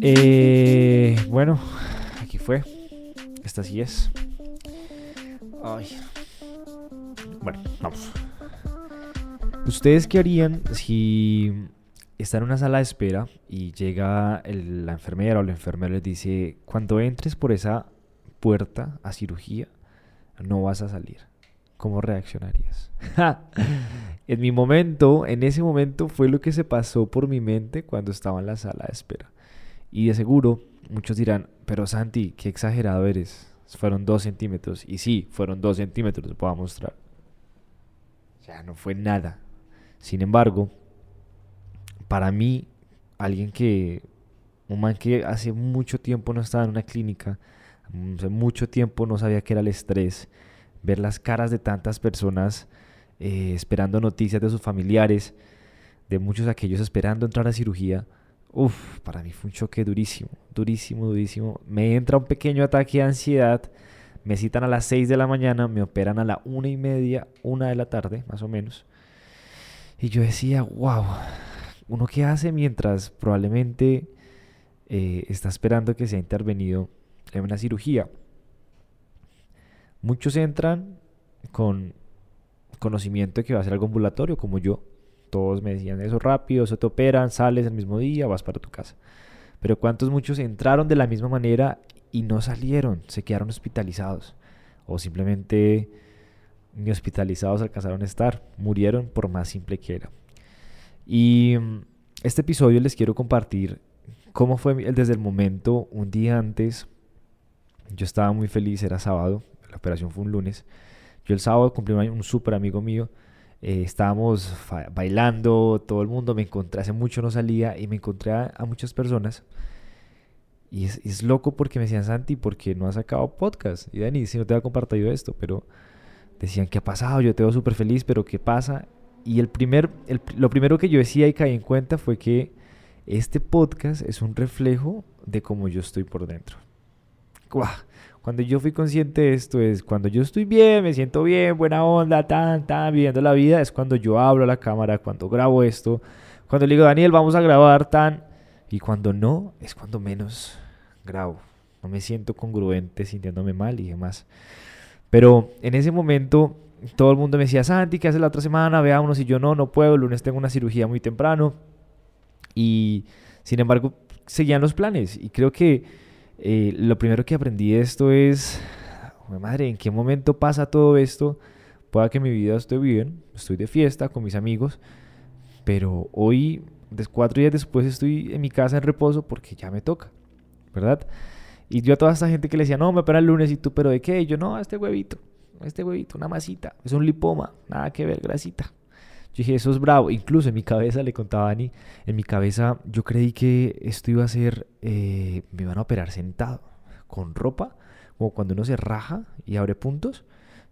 Eh, bueno, aquí fue. Esta sí es. Bueno, vamos. ¿Ustedes qué harían si están en una sala de espera y llega la enfermera o la enfermera les dice, cuando entres por esa puerta a cirugía, no vas a salir? ¿Cómo reaccionarías? en mi momento, en ese momento fue lo que se pasó por mi mente cuando estaba en la sala de espera. Y de seguro muchos dirán, pero Santi, qué exagerado eres. Fueron dos centímetros. Y sí, fueron dos centímetros, puedo mostrar. Sea, no fue nada. Sin embargo, para mí, alguien que, un man que hace mucho tiempo no estaba en una clínica, hace mucho tiempo no sabía qué era el estrés, ver las caras de tantas personas eh, esperando noticias de sus familiares, de muchos aquellos esperando entrar a cirugía, uff, para mí fue un choque durísimo, durísimo, durísimo. Me entra un pequeño ataque de ansiedad, me citan a las 6 de la mañana, me operan a la una y media, una de la tarde, más o menos. Y yo decía, wow, ¿uno qué hace mientras probablemente eh, está esperando que sea intervenido en una cirugía? Muchos entran con conocimiento de que va a ser algo ambulatorio, como yo. Todos me decían eso rápido, se te operan, sales el mismo día, vas para tu casa. Pero ¿cuántos muchos entraron de la misma manera y no salieron? Se quedaron hospitalizados. O simplemente ni hospitalizados alcanzaron a estar. Murieron por más simple que era. Y mm, este episodio les quiero compartir cómo fue desde el momento, un día antes. Yo estaba muy feliz, era sábado, la operación fue un lunes. Yo el sábado cumplí un súper amigo mío. Eh, estábamos bailando, todo el mundo me encontré, hace mucho no salía y me encontré a, muchas personas. Y es, es, loco porque me decían, Santi, ¿por qué no has sacado podcast? Y Dani, si no te ha compartido esto, pero decían, ¿qué ha pasado? Yo te veo súper feliz, pero ¿qué pasa? Y el primer, lo primero que yo decía y caí en cuenta fue que este podcast es un reflejo de cómo yo estoy por dentro. Cuando yo fui consciente de esto es cuando yo estoy bien, me siento bien, buena onda, tan, tan, viviendo la vida, es cuando yo hablo a la cámara, cuando grabo esto, cuando le digo, Daniel, vamos a grabar tan, y cuando no, es cuando menos grabo. No me siento congruente, sintiéndome mal y demás. Pero en ese momento todo el mundo me decía, Santi, ¿qué haces la otra semana? Veámonos y yo no, no puedo, el lunes tengo una cirugía muy temprano. Y sin embargo, seguían los planes. Y creo que eh, lo primero que aprendí de esto es, madre, ¿en qué momento pasa todo esto? Pueda que mi vida esté bien, estoy de fiesta con mis amigos, pero hoy, cuatro días después, estoy en mi casa en reposo porque ya me toca, ¿verdad? Y yo a toda esta gente que le decía, no, me opera el lunes y tú, pero ¿de qué? Yo, no, este huevito, este huevito, una masita, es un lipoma, nada que ver, grasita. Yo dije, eso es bravo. Incluso en mi cabeza, le contaba a Dani, en mi cabeza yo creí que esto iba a ser, eh, me iban a operar sentado, con ropa, como cuando uno se raja y abre puntos.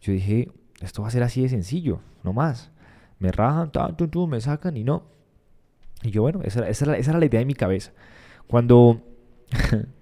Yo dije, esto va a ser así de sencillo, no más. Me rajan, me sacan y no. Y yo, bueno, esa, esa, esa era la idea de mi cabeza. Cuando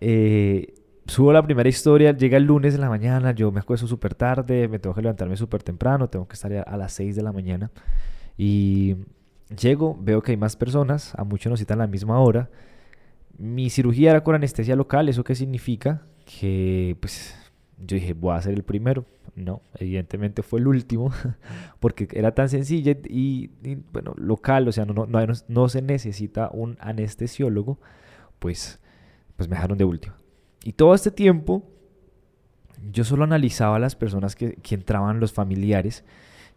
Eh, subo la primera historia, llega el lunes en la mañana, yo me acuesto súper tarde, me tengo que levantarme súper temprano, tengo que estar a las 6 de la mañana. Y llego, veo que hay más personas, a muchos nos citan a la misma hora. Mi cirugía era con anestesia local, ¿eso qué significa? Que pues yo dije, voy a ser el primero. No, evidentemente fue el último, porque era tan sencilla y, bueno, local, o sea, no, no, no se necesita un anestesiólogo, pues pues me dejaron de último. Y todo este tiempo yo solo analizaba a las personas que, entraban, los familiares,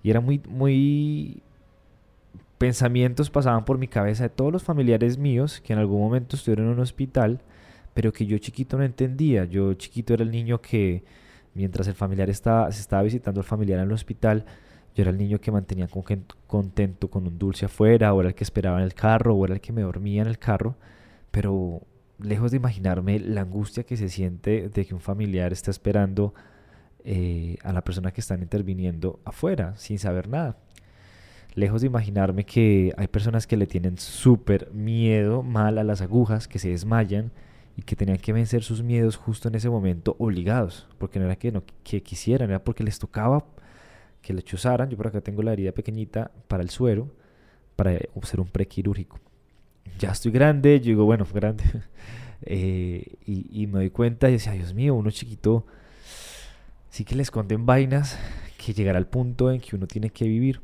y era muy, muy... Pensamientos pasaban por mi cabeza de todos los familiares míos que en algún momento estuvieron en un hospital, pero que yo chiquito no entendía. Yo chiquito era el niño que, mientras el familiar estaba, se estaba visitando al familiar en el hospital, yo era el niño que mantenía contento con un dulce afuera, o era el que esperaba en el carro, o era el que me dormía en el carro, pero lejos de imaginarme la angustia que se siente de que un familiar está esperando eh, a la persona que están interviniendo afuera sin saber nada. Lejos de imaginarme que hay personas que le tienen súper miedo mal a las agujas, que se desmayan y que tenían que vencer sus miedos justo en ese momento obligados, porque no era que, no, que quisieran, era porque les tocaba que le chuzaran. Yo por acá tengo la herida pequeñita para el suero, para hacer un prequirúrgico. Ya estoy grande, yo digo, bueno, grande. Eh, y, me doy cuenta y decía, Dios mío, uno chiquito, sí que le esconden vainas que llegará al punto en que uno tiene que vivir.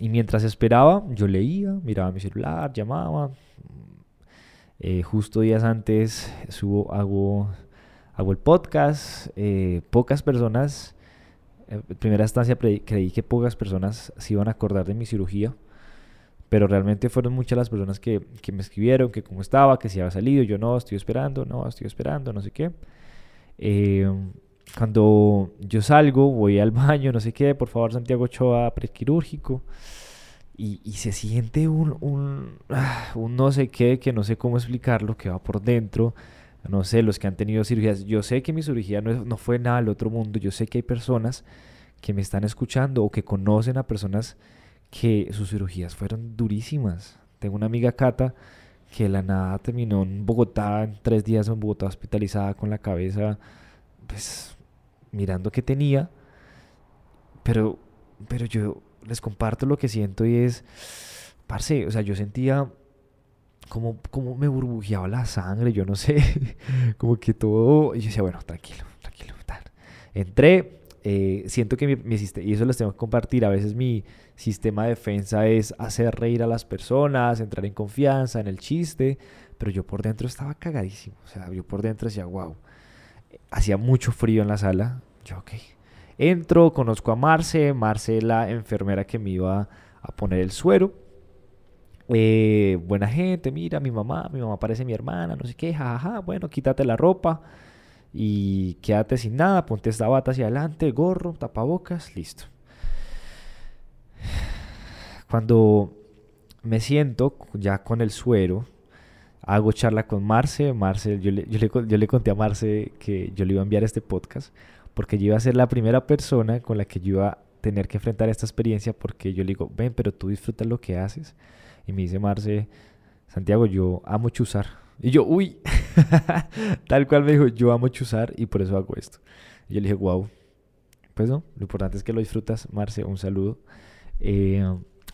Y mientras esperaba, yo leía, miraba mi celular, llamaba. Eh, justo días antes subo, hago, hago el podcast. Eh, pocas personas, en primera instancia creí que pocas personas se iban a acordar de mi cirugía pero realmente fueron muchas las personas que, que, me escribieron, que cómo estaba, que si había salido, yo no, estoy esperando, no, estoy esperando, no sé qué. Eh, cuando yo salgo, voy al baño, no sé qué, por favor Santiago Ochoa, prequirúrgico, y, y se siente un, un, ah, un, no sé qué, que no sé cómo explicarlo, que va por dentro, no sé, los que han tenido cirugías, yo sé que mi cirugía no, no fue nada del otro mundo, yo sé que hay personas que me están escuchando o que conocen a personas que sus cirugías fueron durísimas. Tengo una amiga Cata que la nada terminó en Bogotá, en tres días en Bogotá hospitalizada con la cabeza, pues mirando qué tenía. Pero, pero yo les comparto lo que siento y es, parce, o sea, yo sentía como, como me burbujeaba la sangre, yo no sé, como que todo, y yo decía, bueno, tranquilo, tranquilo, tal. Entré, eh, siento que mi, mi, y eso les tengo que compartir, a veces mi sistema de defensa es hacer reír a las personas, entrar en confianza, en el chiste, pero yo por dentro estaba cagadísimo, o sea, yo por dentro decía, wow, hacía mucho frío en la sala, yo ok. Entro, conozco a Marce, Marce la enfermera que me iba a poner el suero, eh, buena gente, mira, mi mamá, mi mamá parece mi hermana, no sé qué, jajaja, bueno, quítate la ropa, y quédate sin nada, ponte esta bata hacia adelante, gorro, tapabocas, listo. Cuando me siento ya con el suero, hago charla con Marce. Marce, yo le, yo le, yo le conté a Marce que yo le iba a enviar este podcast porque yo iba a ser la primera persona con la que yo iba a tener que enfrentar esta experiencia porque yo le digo, ven, pero tú disfrutas lo que haces. Y me dice Marce, Santiago, yo amo chuzar. Y yo, uy, tal cual me dijo, yo amo chuzar y por eso hago esto. Y yo le dije, wow. Pues no, lo importante es que lo disfrutas, Marce, un saludo. Eh,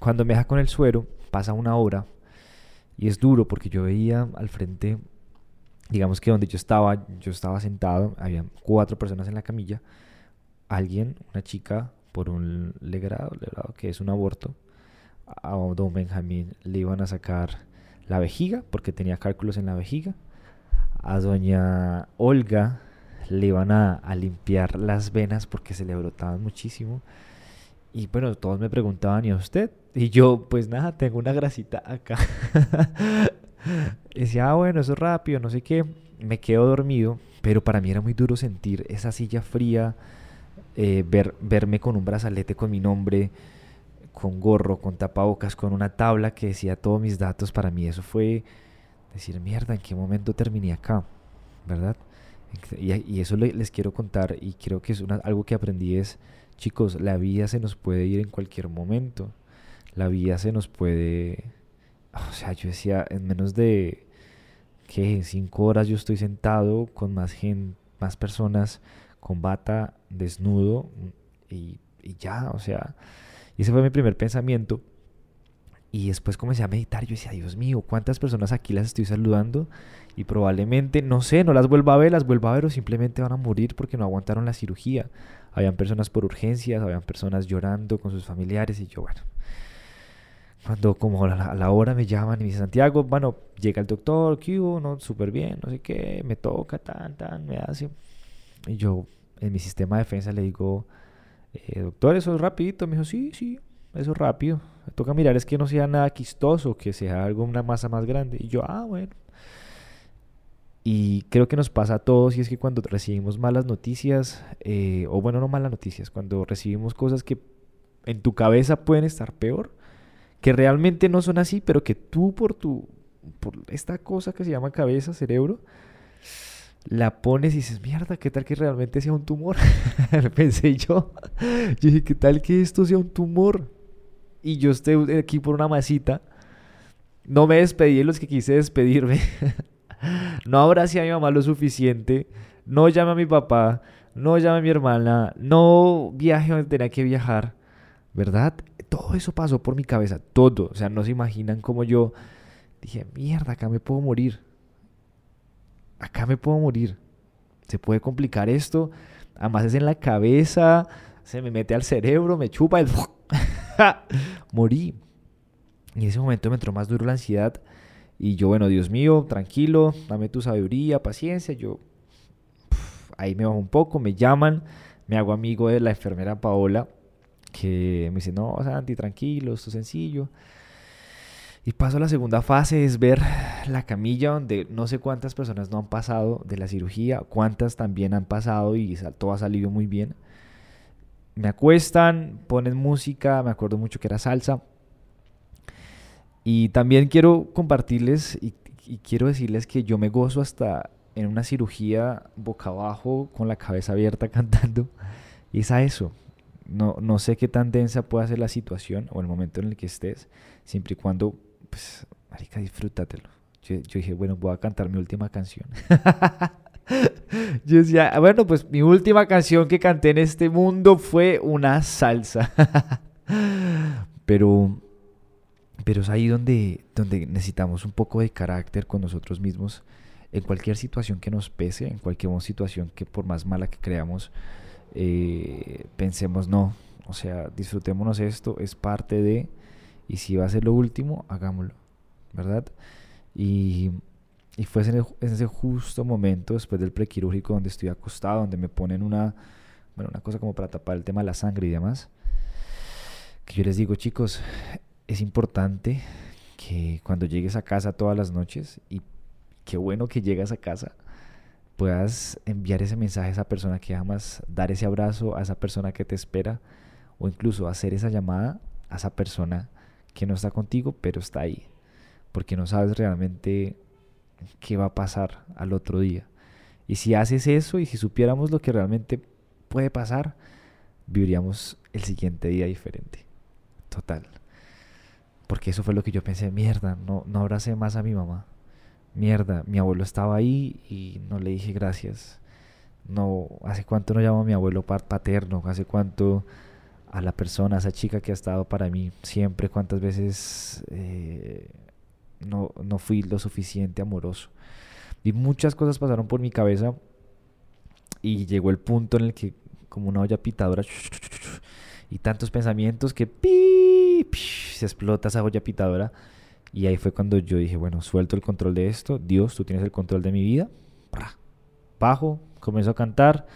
cuando me deja con el suero, pasa una hora y es duro porque yo veía al frente, digamos que donde yo estaba, yo estaba sentado, había cuatro personas en la camilla, alguien, una chica, por un legrado, legrado que es un aborto, a don Benjamín le iban a sacar la vejiga, porque tenía cálculos en la vejiga. A doña Olga le iban a, limpiar las venas porque se le brotaban muchísimo. Y bueno, todos me preguntaban, ¿y a usted? Y yo, pues nada, tengo una grasita acá. decía, ah, bueno, eso es rápido, no sé qué. Me quedo dormido, pero para mí era muy duro sentir esa silla fría, eh, ver, verme con un brazalete con mi nombre, con gorro, con tapabocas, con una tabla que decía todos mis datos, para mí eso fue decir, mierda, ¿en qué momento terminé acá? ¿Verdad? Y, eso les quiero contar y creo que es algo que aprendí es, chicos, la vida se nos puede ir en cualquier momento. La vida se nos puede... O sea, yo decía, en menos de, que Cinco horas yo estoy sentado con más gente, más personas, con bata, desnudo y, y ya, o sea y ese fue mi primer pensamiento. Y después comencé a meditar. Yo decía, Dios mío, ¿cuántas personas aquí las estoy saludando? Y probablemente, no sé, no las vuelva a ver, las vuelva a ver o simplemente van a morir porque no aguantaron la cirugía. Habían personas por urgencias, habían personas llorando con sus familiares y yo, bueno. Cuando como a la, hora me llaman y me dicen, Santiago, bueno, llega el doctor, ¿qué hubo? No, súper bien, no sé qué, me toca, tan, tan, me hace. Y yo, en mi sistema de defensa le digo, eh, doctor, eso es rapidito. Me dijo, sí, sí, eso es rápido. Toca mirar es que no sea nada quistoso, que sea algo, una masa más grande. Y yo, ah, bueno. Y creo que nos pasa a todos y es que cuando recibimos malas noticias, eh, o bueno, no malas noticias, cuando recibimos cosas que en tu cabeza pueden estar peor, que realmente no son así, pero que tú por tu, por esta cosa que se llama cabeza, cerebro, la pones y dices, mierda, ¿qué tal que realmente sea un tumor? Pensé yo. Yo dije, ¿qué tal que esto sea un tumor? Y yo estoy aquí por una masita. No me despedí de los que quise despedirme. no abracé a mi mamá lo suficiente. No llamé a mi papá. No llamé a mi hermana. No viaje donde tenía que viajar. ¿Verdad? Todo eso pasó por mi cabeza. Todo. O sea, no se imaginan cómo yo Dije, mierda, acá me puedo morir. Acá me puedo morir. Se puede complicar esto. Además es en la cabeza, se me mete al cerebro, me chupa el... Morí. Y en ese momento me entró más duro la ansiedad. Y yo, bueno, Dios mío, tranquilo, dame tu sabiduría, paciencia. Yo ahí me bajo un poco, me llaman, me hago amigo de la enfermera Paola, que me dice, no, Santi, tranquilo, esto es sencillo. Y paso a la segunda fase, es ver la camilla donde no sé cuántas personas no han pasado de la cirugía, cuántas también han pasado y todo ha salido muy bien. Me acuestan, ponen música, me acuerdo mucho que era salsa. Y también quiero compartirles y, quiero decirles que yo me gozo hasta en una cirugía boca abajo con la cabeza abierta cantando. Y es a eso. No, no sé qué tan densa puede ser la situación o el momento en el que estés, siempre y cuando, pues, marica, disfrútatelo. Yo, yo dije, bueno, voy a cantar mi última canción. yo decía, ah, bueno, pues mi última canción que canté en este mundo fue una salsa. pero, pero es ahí donde, donde necesitamos un poco de carácter con nosotros mismos en cualquier situación que nos pese, en cualquier situación que por más mala que creamos, eh, pensemos no, o sea, disfrutémonos esto, es parte de, y si va a ser lo último, hagámoslo, ¿verdad? Y, y fue en, ese justo momento, después del prequirúrgico, donde estoy acostado, donde me ponen una, bueno, una cosa como para tapar el tema de la sangre y demás, que yo les digo, chicos, es importante que cuando llegues a casa todas las noches y qué bueno que llegas a casa, puedas enviar ese mensaje a esa persona que amas, dar ese abrazo a esa persona que te espera o incluso hacer esa llamada a esa persona que no está contigo pero está ahí, porque no sabes realmente qué va a pasar al otro día. Y si haces eso y si supiéramos lo que realmente puede pasar, viviríamos el siguiente día diferente. Total. Porque eso fue lo que yo pensé, mierda, no, no abracé más a mi mamá mierda, mi abuelo estaba ahí y no le dije gracias. No, hace cuánto no llamo a mi abuelo paterno, hace cuánto a la persona, a esa chica que ha estado para mí siempre, cuántas veces eh, no, no fui lo suficiente amoroso. Y muchas cosas pasaron por mi cabeza y llegó el punto en el que como una olla pitadora y tantos pensamientos que se explota esa olla pitadora y ahí fue cuando yo dije, bueno, suelto el control de esto, Dios, tú tienes el control de mi vida. Bajo, comienzo a cantar,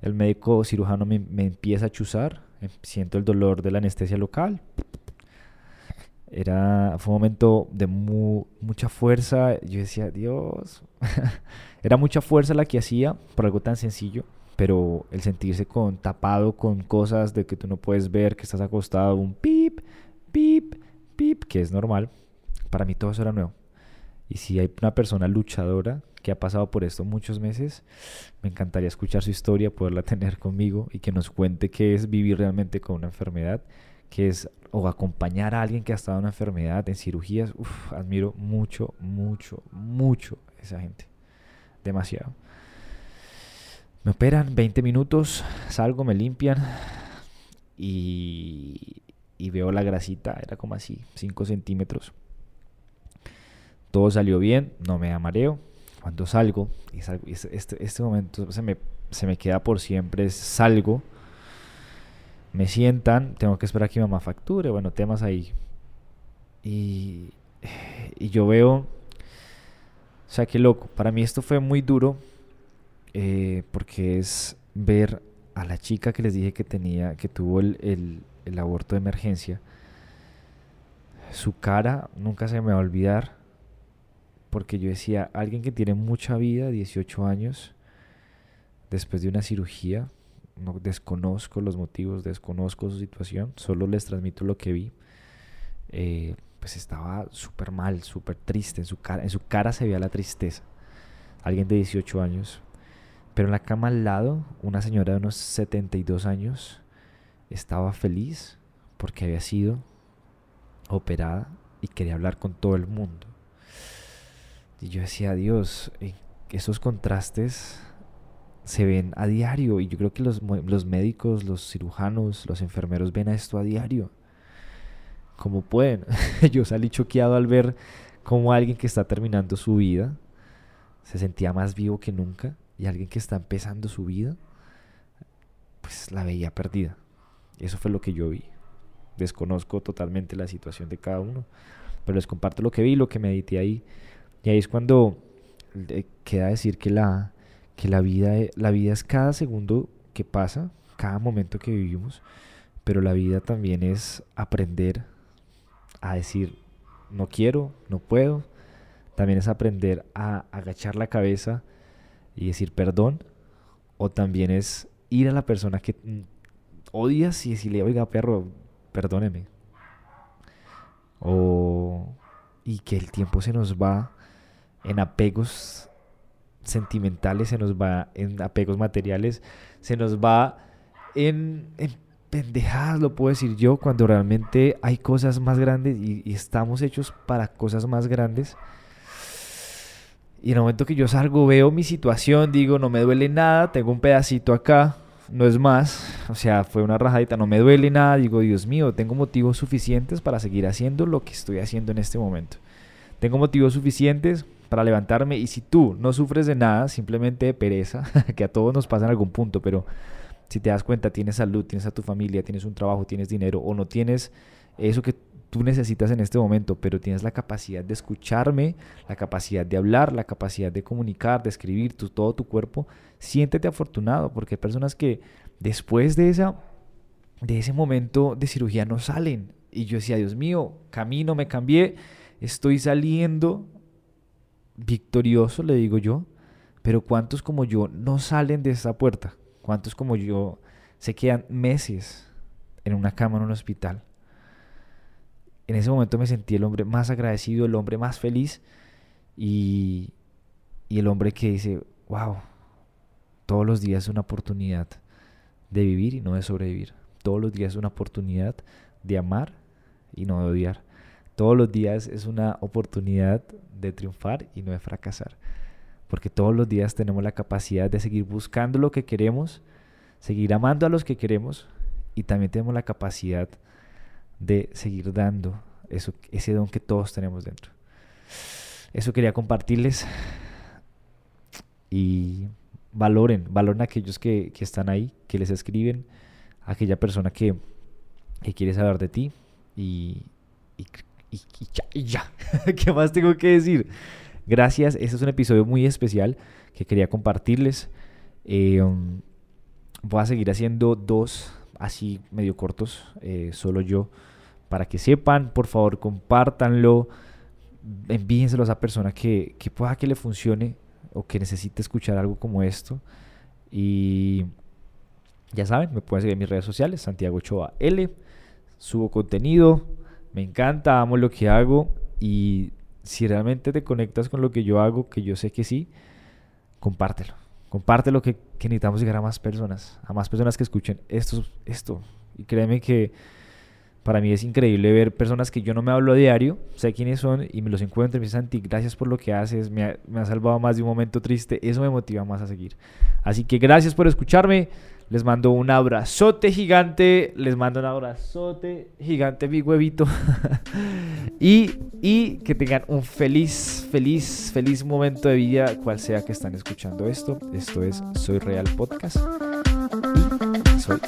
el médico cirujano me, empieza a chuzar, em, siento el dolor de la anestesia local. Era, fue un momento de mucha fuerza. Yo decía, Dios, era mucha fuerza la que hacía por algo tan sencillo, pero el sentirse con tapado con cosas de que tú no puedes ver, que estás acostado, un pip, pip, pip, que es normal, para mí todo eso era nuevo. Y si hay una persona luchadora que ha pasado por esto muchos meses, me encantaría escuchar su historia, poderla tener conmigo y que nos cuente qué es vivir realmente con una enfermedad, qué es o acompañar a alguien que ha estado en una enfermedad, en cirugías. Admiro mucho, mucho, mucho esa gente. Demasiado. Me operan 20 minutos, salgo, me limpian y, veo la grasita, era como así, 5 centímetros todo salió bien, no me da mareo. Cuando salgo, este, este, momento se me, se me queda por siempre, salgo, me sientan, tengo que esperar a que mi mamá facture, bueno, temas ahí. Y, y yo veo, o sea, qué loco, para mí esto fue muy duro, eh, porque es ver a la chica que les dije que tenía, que tuvo el, el, el aborto de emergencia, su cara nunca se me va a olvidar porque yo decía, alguien que tiene mucha vida, 18 años, después de una cirugía, no desconozco los motivos, desconozco su situación, solo les transmito lo que vi. Eh, pues estaba súper mal, súper triste, en su, cara, en su cara se veía la tristeza. Alguien de 18 años. Pero en la cama al lado, una señora de unos 72 años estaba feliz porque había sido operada y quería hablar con todo el mundo. Y yo decía, Dios, eh, esos contrastes se ven a diario y yo creo que los, los médicos, los cirujanos, los enfermeros ven a esto a diario. Como pueden. yo salí choqueado al ver como alguien que está terminando su vida se sentía más vivo que nunca y alguien que está empezando su vida, pues la veía perdida. Eso fue lo que yo vi. Desconozco totalmente la situación de cada uno, pero les comparto lo que vi, lo que medité ahí. Y ahí es cuando eh, queda decir que la, que la vida, e, la vida es cada segundo que pasa, cada momento que vivimos, pero la vida también es aprender a decir, no quiero, no puedo. También es aprender a agachar la cabeza y decir perdón. O también es ir a la persona que odias y decirle, oiga, perro, perdóneme. O, y que el tiempo se nos va en apegos sentimentales, se nos va en apegos materiales, se nos va en, en pendejadas, lo puedo decir yo, cuando realmente hay cosas más grandes y, estamos hechos para cosas más grandes. Y en el momento que yo salgo, veo mi situación, digo, no me duele nada, tengo un pedacito acá, no es más, o sea, fue una rajadita, no me duele nada, digo, Dios mío, tengo motivos suficientes para seguir haciendo lo que estoy haciendo en este momento. Tengo motivos suficientes para levantarme y si tú no sufres de nada, simplemente de pereza, que a todos nos pasa en algún punto, pero si te das cuenta, tienes salud, tienes a tu familia, tienes un trabajo, tienes dinero o no tienes eso que tú necesitas en este momento, pero tienes la capacidad de escucharme, la capacidad de hablar, la capacidad de comunicar, de escribir todo tu cuerpo, siéntete afortunado, porque hay personas que después de, esa, de ese momento de cirugía no salen. Y yo decía, Dios mío, camino, me cambié, estoy saliendo victorioso, le digo yo, pero ¿cuántos como yo no salen de esa puerta? ¿Cuántos como yo se quedan meses en una cama en un hospital? En ese momento me sentí el hombre más agradecido, el hombre más feliz y, y el hombre que dice, wow, todos los días es una oportunidad de vivir y no de sobrevivir. Todos los días es una oportunidad de amar y no de odiar. Todos los días es una oportunidad de triunfar y no de fracasar porque todos los días tenemos la capacidad de seguir buscando lo que queremos, seguir amando a los que queremos y también tenemos la capacidad de seguir dando eso, ese don que todos tenemos dentro. Eso quería compartirles y valoren, valoren a aquellos que, están ahí, que les escriben, a aquella persona que, quiere saber de ti y, y, ya, y ya. ¿Qué más tengo que decir? Gracias, este es un episodio muy especial que quería compartirles. Eh, um, voy a seguir haciendo dos así medio cortos, eh, solo yo, para que sepan, por favor, compártanlo, envíenselo a esa persona que, que pueda que le funcione o que necesite escuchar algo como esto. Y ya saben, me pueden seguir en mis redes sociales, Santiago Ochoa L. Subo contenido, me encanta, amo lo que hago y si realmente te conectas con lo que yo hago, que yo sé que sí, compártelo. Compártelo que, que necesitamos llegar a más personas, a más personas que escuchen esto, esto. Y créeme que para mí es increíble ver personas que yo no me hablo a diario, sé quiénes son y me los encuentro y me dicen, Santi, gracias por lo que haces, me ha, me ha salvado más de un momento triste, eso me motiva más a seguir. Así que gracias por escucharme. Les mando un abrazote gigante. Les mando un abrazote gigante, mi huevito. y, y que tengan un feliz, feliz, feliz momento de vida, cual sea que están escuchando esto. Esto es Soy Real Podcast. Y soy